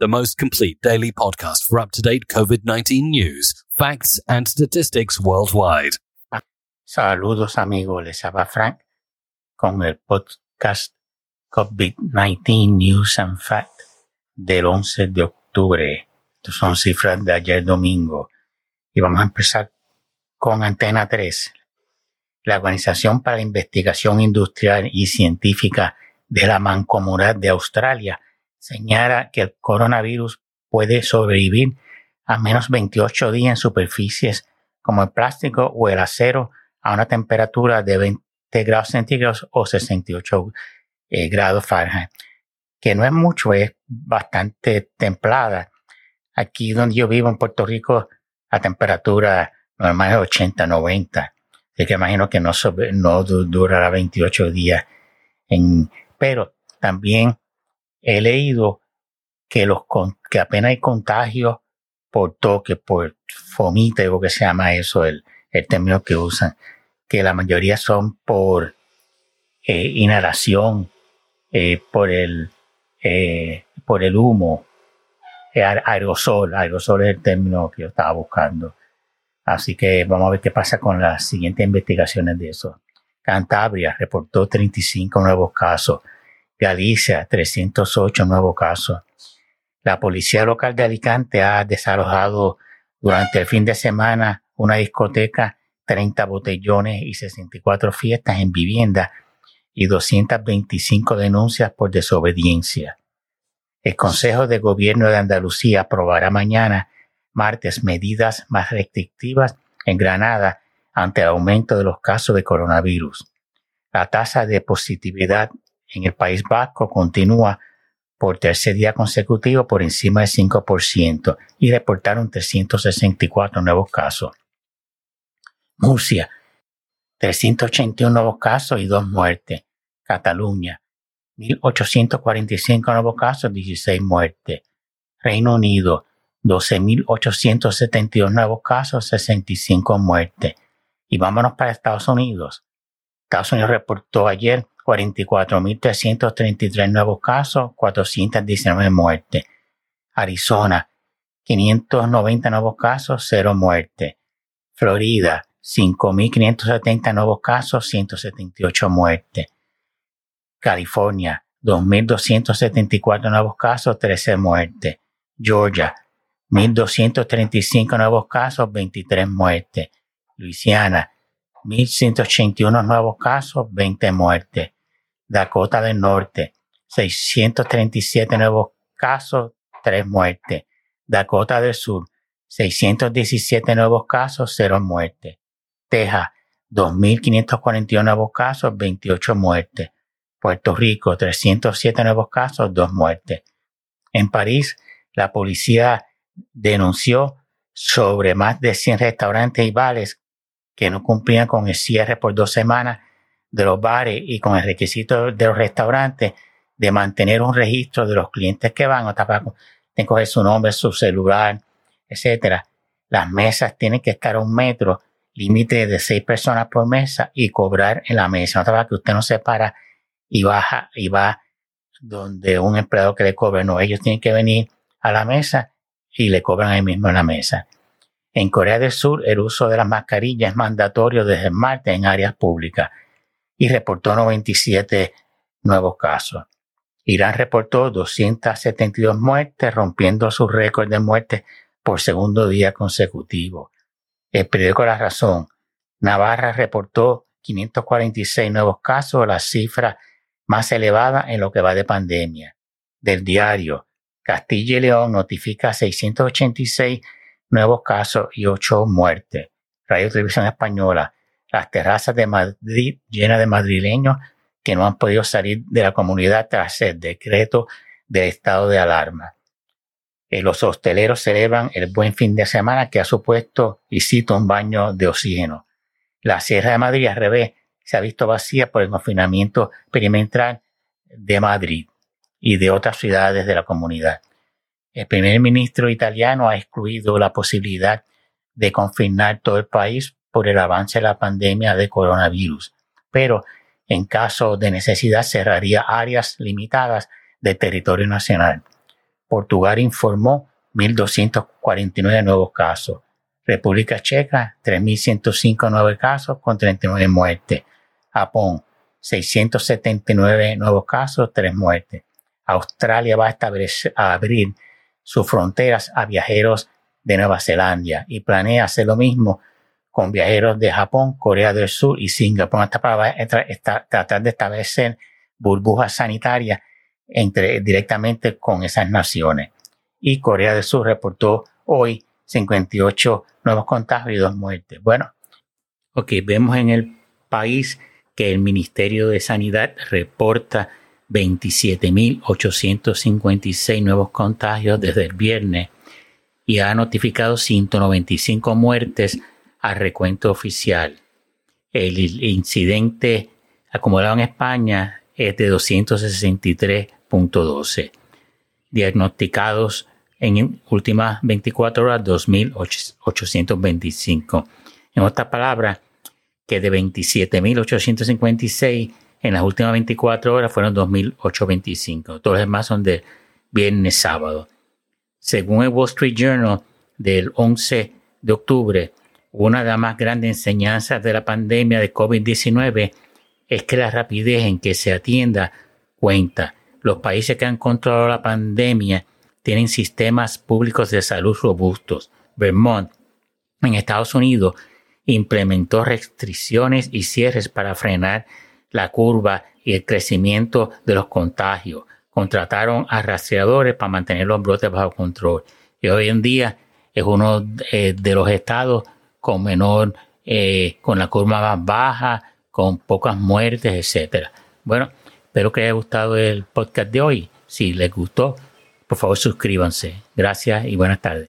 the most complete daily podcast for up to date COVID 19 news, facts, and statistics worldwide. Saludos, amigos. Les habla Frank con el podcast COVID-19 News and Facts del 11 de octubre. Estas son cifras de ayer domingo. Y vamos a empezar con Antena 3. La Organización para la Investigación Industrial y Científica de la Mancomunidad de Australia señala que el coronavirus puede sobrevivir a menos 28 días en superficies como el plástico o el acero a una temperatura de 20 grados centígrados o 68 eh, grados Fahrenheit, que no es mucho, es bastante templada. Aquí donde yo vivo en Puerto Rico, la temperatura normal es 80, 90. Así que imagino que no, no durará 28 días. Pero también he leído que, los, que apenas hay contagios por toque, por o que se llama eso, el, el término que usan, que la mayoría son por eh, inhalación, eh, por, el, eh, por el humo, aerosol, aerosol es el término que yo estaba buscando. Así que vamos a ver qué pasa con las siguientes investigaciones de eso. Cantabria reportó 35 nuevos casos. Galicia, 308 nuevos casos. La policía local de Alicante ha desalojado durante el fin de semana una discoteca, 30 botellones y 64 fiestas en vivienda y 225 denuncias por desobediencia. El Consejo de Gobierno de Andalucía aprobará mañana, martes, medidas más restrictivas en Granada ante el aumento de los casos de coronavirus. La tasa de positividad en el País Vasco continúa por tercer día consecutivo por encima del 5% y reportaron 364 nuevos casos. Murcia, 381 nuevos casos y dos muertes. Cataluña, 1.845 nuevos casos, 16 muertes. Reino Unido, 12.872 nuevos casos, 65 muertes. Y vámonos para Estados Unidos. Estados Unidos reportó ayer 44.333 nuevos casos, 419 muertes. Arizona, 590 nuevos casos, 0 muertes. Florida, 5.570 nuevos casos, 178 muertes. California, 2.274 nuevos casos, 13 muertes. Georgia, 1.235 nuevos casos, 23 muertes. Luisiana, 1.181 nuevos casos, 20 muertes. Dakota del Norte, 637 nuevos casos, 3 muertes. Dakota del Sur, 617 nuevos casos, 0 muertes. Texas, 2.541 nuevos casos, 28 muertes. Puerto Rico, 307 nuevos casos, 2 muertes. En París, la policía denunció sobre más de 100 restaurantes y bares que no cumplían con el cierre por dos semanas de los bares y con el requisito de los restaurantes de mantener un registro de los clientes que van, o para coger su nombre, su celular, etcétera. Las mesas tienen que estar a un metro, límite de seis personas por mesa y cobrar en la mesa. No para que usted no se para y baja y va donde un empleado que le cobre. No, ellos tienen que venir a la mesa y le cobran ahí mismo en la mesa. En Corea del Sur, el uso de las mascarillas es mandatorio desde el martes en áreas públicas y reportó 97 nuevos casos. Irán reportó 272 muertes, rompiendo su récord de muertes por segundo día consecutivo. El periódico La Razón, Navarra reportó 546 nuevos casos, la cifra más elevada en lo que va de pandemia. Del diario, Castilla y León notifica 686 nuevos casos y 8 muertes. Radio Televisión Española, las terrazas de Madrid llenas de madrileños que no han podido salir de la comunidad tras el decreto de estado de alarma. Eh, los hosteleros celebran el buen fin de semana que ha supuesto, y cito, un baño de oxígeno. La Sierra de Madrid, al revés, se ha visto vacía por el confinamiento experimental de Madrid y de otras ciudades de la comunidad. El primer ministro italiano ha excluido la posibilidad de confinar todo el país por el avance de la pandemia de coronavirus, pero en caso de necesidad cerraría áreas limitadas del territorio nacional. Portugal informó 1.249 nuevos casos. República Checa, 3.105 nuevos casos con 39 muertes. Japón, 679 nuevos casos, 3 muertes. Australia va a, abrir sus fronteras a viajeros de Nueva Zelanda y planea hacer lo mismo con viajeros de Japón, Corea del Sur y Singapur. Hasta para tratar de establecer burbujas sanitarias entre, directamente con esas naciones. Y Corea del Sur reportó hoy 58 nuevos contagios y dos muertes. Bueno, ok, vemos en el país que el Ministerio de Sanidad reporta 27.856 nuevos contagios desde el viernes y ha notificado 195 muertes al recuento oficial. El incidente acumulado en España es de 263.12. Diagnosticados en últimas 24 horas 2.825. En otras palabras, que de 27.856 en las últimas 24 horas fueron 2.825. Todos los demás son de viernes sábado. Según el Wall Street Journal del 11 de octubre, una de las más grandes enseñanzas de la pandemia de COVID-19 es que la rapidez en que se atienda cuenta. Los países que han controlado la pandemia tienen sistemas públicos de salud robustos. Vermont, en Estados Unidos, implementó restricciones y cierres para frenar la curva y el crecimiento de los contagios. Contrataron a rastreadores para mantener los brotes bajo control. Y hoy en día es uno eh, de los estados con menor, eh, con la curva más baja, con pocas muertes, etc. Bueno, espero que haya gustado el podcast de hoy. Si les gustó, por favor suscríbanse. Gracias y buenas tardes.